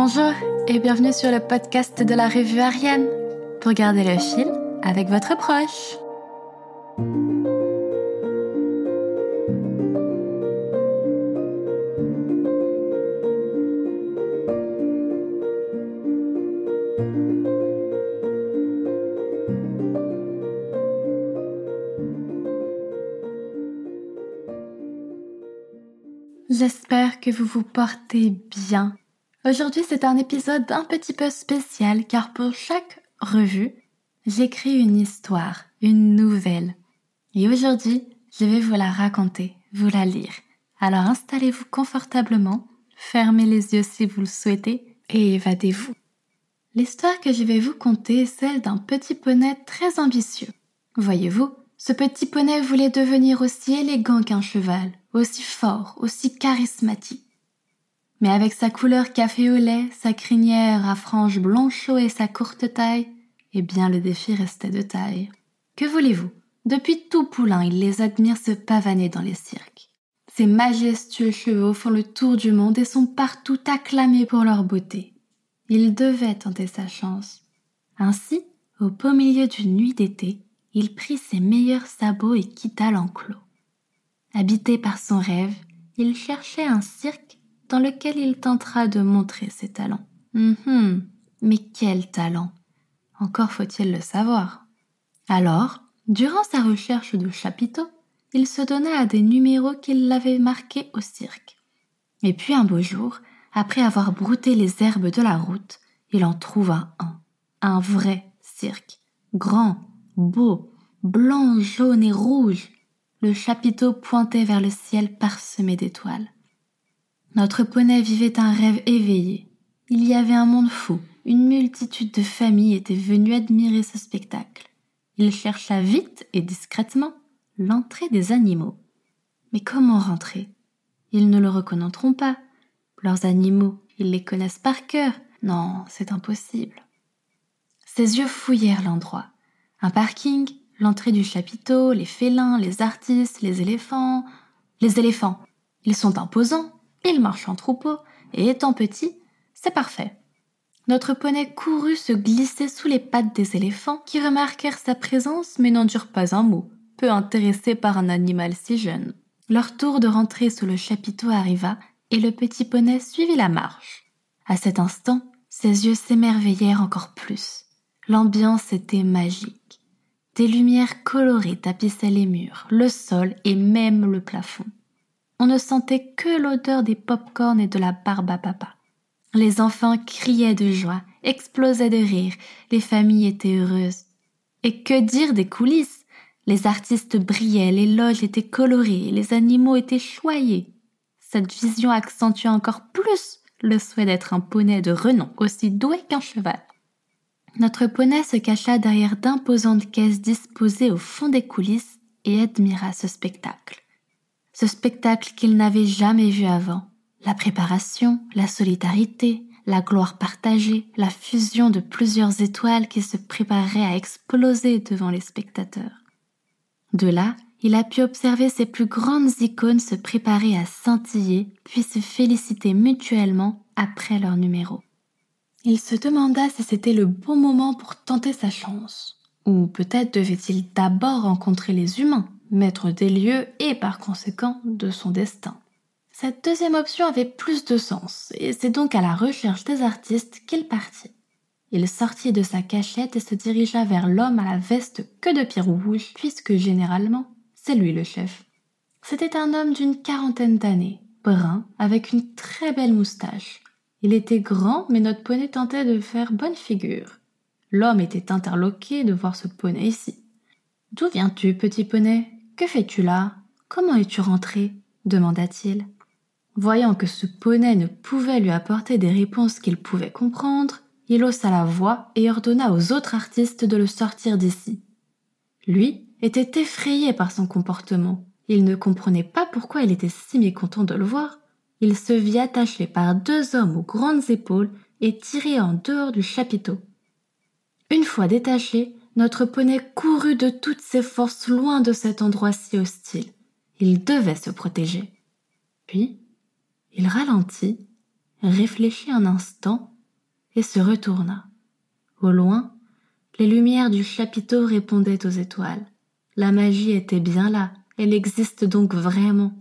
Bonjour et bienvenue sur le podcast de la revue Ariane pour garder le fil avec votre proche. J'espère que vous vous portez bien Aujourd'hui, c'est un épisode un petit peu spécial car pour chaque revue, j'écris une histoire, une nouvelle. Et aujourd'hui, je vais vous la raconter, vous la lire. Alors installez-vous confortablement, fermez les yeux si vous le souhaitez et évadez-vous. L'histoire que je vais vous conter est celle d'un petit poney très ambitieux. Voyez-vous, ce petit poney voulait devenir aussi élégant qu'un cheval, aussi fort, aussi charismatique. Mais avec sa couleur café au lait, sa crinière à franges blanchot et sa courte taille, eh bien le défi restait de taille. Que voulez-vous? Depuis tout poulain, il les admire se pavaner dans les cirques. Ces majestueux chevaux font le tour du monde et sont partout acclamés pour leur beauté. Il devait tenter sa chance. Ainsi, au beau milieu d'une nuit d'été, il prit ses meilleurs sabots et quitta l'enclos. Habité par son rêve, il cherchait un cirque dans lequel il tentera de montrer ses talents. Hum mais quel talent? Encore faut-il le savoir. Alors, durant sa recherche de chapiteaux, il se donna à des numéros qu'il l'avait marqués au cirque. Et puis un beau jour, après avoir brouté les herbes de la route, il en trouva un, un vrai cirque, grand, beau, blanc, jaune et rouge. Le chapiteau pointait vers le ciel parsemé d'étoiles. Notre poney vivait un rêve éveillé. Il y avait un monde fou. Une multitude de familles étaient venues admirer ce spectacle. Il chercha vite et discrètement l'entrée des animaux. Mais comment rentrer? Ils ne le reconnaîtront pas. Leurs animaux, ils les connaissent par cœur. Non, c'est impossible. Ses yeux fouillèrent l'endroit. Un parking, l'entrée du chapiteau, les félins, les artistes, les éléphants. Les éléphants, ils sont imposants. Il marche en troupeau, et étant petit, c'est parfait. Notre poney courut se glisser sous les pattes des éléphants qui remarquèrent sa présence mais n'en durent pas un mot, peu intéressés par un animal si jeune. Leur tour de rentrer sous le chapiteau arriva et le petit poney suivit la marche. À cet instant, ses yeux s'émerveillèrent encore plus. L'ambiance était magique. Des lumières colorées tapissaient les murs, le sol et même le plafond on ne sentait que l'odeur des pop-corn et de la barbe à papa. Les enfants criaient de joie, explosaient de rire, les familles étaient heureuses. Et que dire des coulisses? Les artistes brillaient, les loges étaient colorées, les animaux étaient choyés. Cette vision accentua encore plus le souhait d'être un poney de renom, aussi doué qu'un cheval. Notre poney se cacha derrière d'imposantes caisses disposées au fond des coulisses et admira ce spectacle ce spectacle qu'il n'avait jamais vu avant. La préparation, la solidarité, la gloire partagée, la fusion de plusieurs étoiles qui se préparaient à exploser devant les spectateurs. De là, il a pu observer ces plus grandes icônes se préparer à scintiller, puis se féliciter mutuellement après leur numéro. Il se demanda si c'était le bon moment pour tenter sa chance. Ou peut-être devait-il d'abord rencontrer les humains maître des lieux et par conséquent de son destin. Cette deuxième option avait plus de sens, et c'est donc à la recherche des artistes qu'il partit. Il sortit de sa cachette et se dirigea vers l'homme à la veste que de pierre rouge, puisque généralement, c'est lui le chef. C'était un homme d'une quarantaine d'années, brun, avec une très belle moustache. Il était grand, mais notre poney tentait de faire bonne figure. L'homme était interloqué de voir ce poney ici. D'où viens-tu, petit poney? Que fais-tu là? Comment es-tu rentré? demanda-t-il. Voyant que ce poney ne pouvait lui apporter des réponses qu'il pouvait comprendre, il haussa la voix et ordonna aux autres artistes de le sortir d'ici. Lui était effrayé par son comportement. Il ne comprenait pas pourquoi il était si mécontent de le voir. Il se vit attaché par deux hommes aux grandes épaules et tiré en dehors du chapiteau. Une fois détaché, notre poney courut de toutes ses forces loin de cet endroit si hostile. Il devait se protéger. Puis, il ralentit réfléchit un instant et se retourna. Au loin, les lumières du chapiteau répondaient aux étoiles. La magie était bien là, elle existe donc vraiment.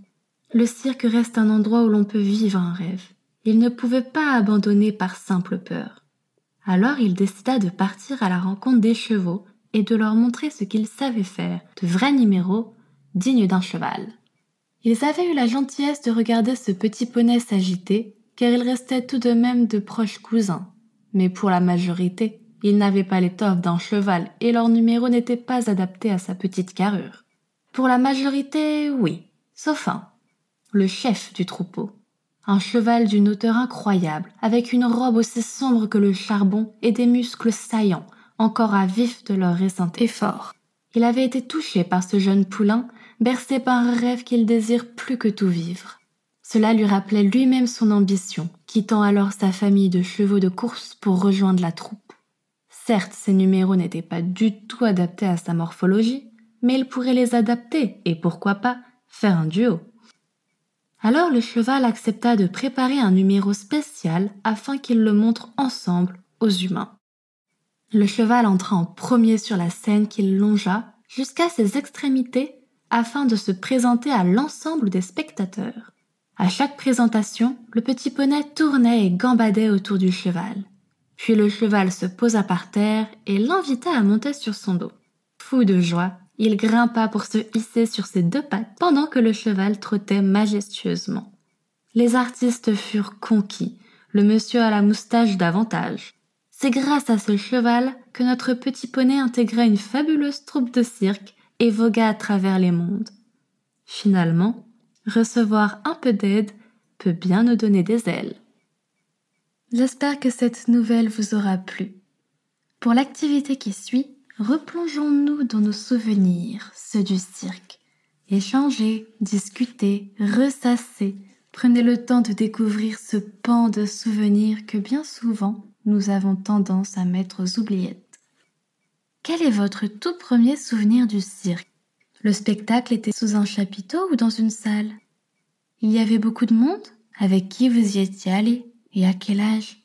Le cirque reste un endroit où l'on peut vivre un rêve. Il ne pouvait pas abandonner par simple peur. Alors il décida de partir à la rencontre des chevaux et de leur montrer ce qu'ils savaient faire, de vrais numéros dignes d'un cheval. Ils avaient eu la gentillesse de regarder ce petit poney s'agiter, car ils restaient tout de même de proches cousins. Mais pour la majorité, ils n'avaient pas l'étoffe d'un cheval et leur numéro n'était pas adapté à sa petite carrure. Pour la majorité, oui, sauf un, le chef du troupeau. Un cheval d'une hauteur incroyable, avec une robe aussi sombre que le charbon et des muscles saillants, encore à vif de leur récent effort. Il avait été touché par ce jeune poulain, bercé par un rêve qu'il désire plus que tout vivre. Cela lui rappelait lui-même son ambition, quittant alors sa famille de chevaux de course pour rejoindre la troupe. Certes, ses numéros n'étaient pas du tout adaptés à sa morphologie, mais il pourrait les adapter et pourquoi pas faire un duo. Alors le cheval accepta de préparer un numéro spécial afin qu'ils le montrent ensemble aux humains. Le cheval entra en premier sur la scène qu'il longea jusqu'à ses extrémités afin de se présenter à l'ensemble des spectateurs. À chaque présentation, le petit poney tournait et gambadait autour du cheval. Puis le cheval se posa par terre et l'invita à monter sur son dos. Fou de joie, il grimpa pour se hisser sur ses deux pattes pendant que le cheval trottait majestueusement. Les artistes furent conquis, le monsieur à la moustache davantage. C'est grâce à ce cheval que notre petit poney intégra une fabuleuse troupe de cirque et vogua à travers les mondes. Finalement, recevoir un peu d'aide peut bien nous donner des ailes. J'espère que cette nouvelle vous aura plu. Pour l'activité qui suit, replongeons-nous dans nos souvenirs, ceux du cirque. Échangez, discutez, ressassez, prenez le temps de découvrir ce pan de souvenirs que bien souvent nous avons tendance à mettre aux oubliettes. Quel est votre tout premier souvenir du cirque? Le spectacle était sous un chapiteau ou dans une salle? Il y avait beaucoup de monde? Avec qui vous y étiez allé? Et à quel âge?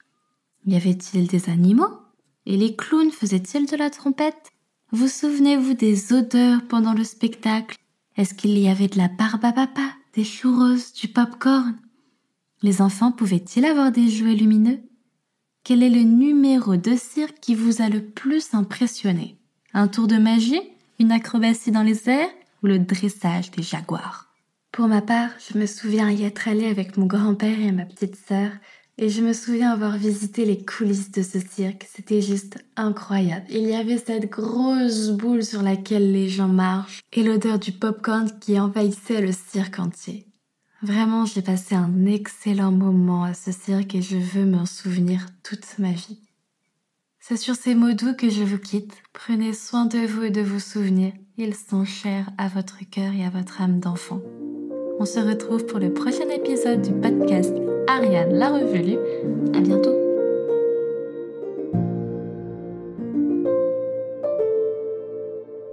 Y avait-il des animaux? Et les clowns faisaient-ils de la trompette? Vous souvenez-vous des odeurs pendant le spectacle? Est-ce qu'il y avait de la barbe à papa, des churros, du pop-corn? Les enfants pouvaient-ils avoir des jouets lumineux? Quel est le numéro de cirque qui vous a le plus impressionné? Un tour de magie Une acrobatie dans les airs Ou le dressage des jaguars? Pour ma part, je me souviens y être allée avec mon grand-père et ma petite sœur et je me souviens avoir visité les coulisses de ce cirque. C'était juste incroyable. Il y avait cette grosse boule sur laquelle les gens marchent et l'odeur du popcorn qui envahissait le cirque entier. Vraiment, j'ai passé un excellent moment à ce cirque et je veux m'en souvenir toute ma vie. C'est sur ces mots doux que je vous quitte. Prenez soin de vous et de vos souvenirs. Ils sont chers à votre cœur et à votre âme d'enfant. On se retrouve pour le prochain épisode du podcast Ariane la Revelue. À bientôt!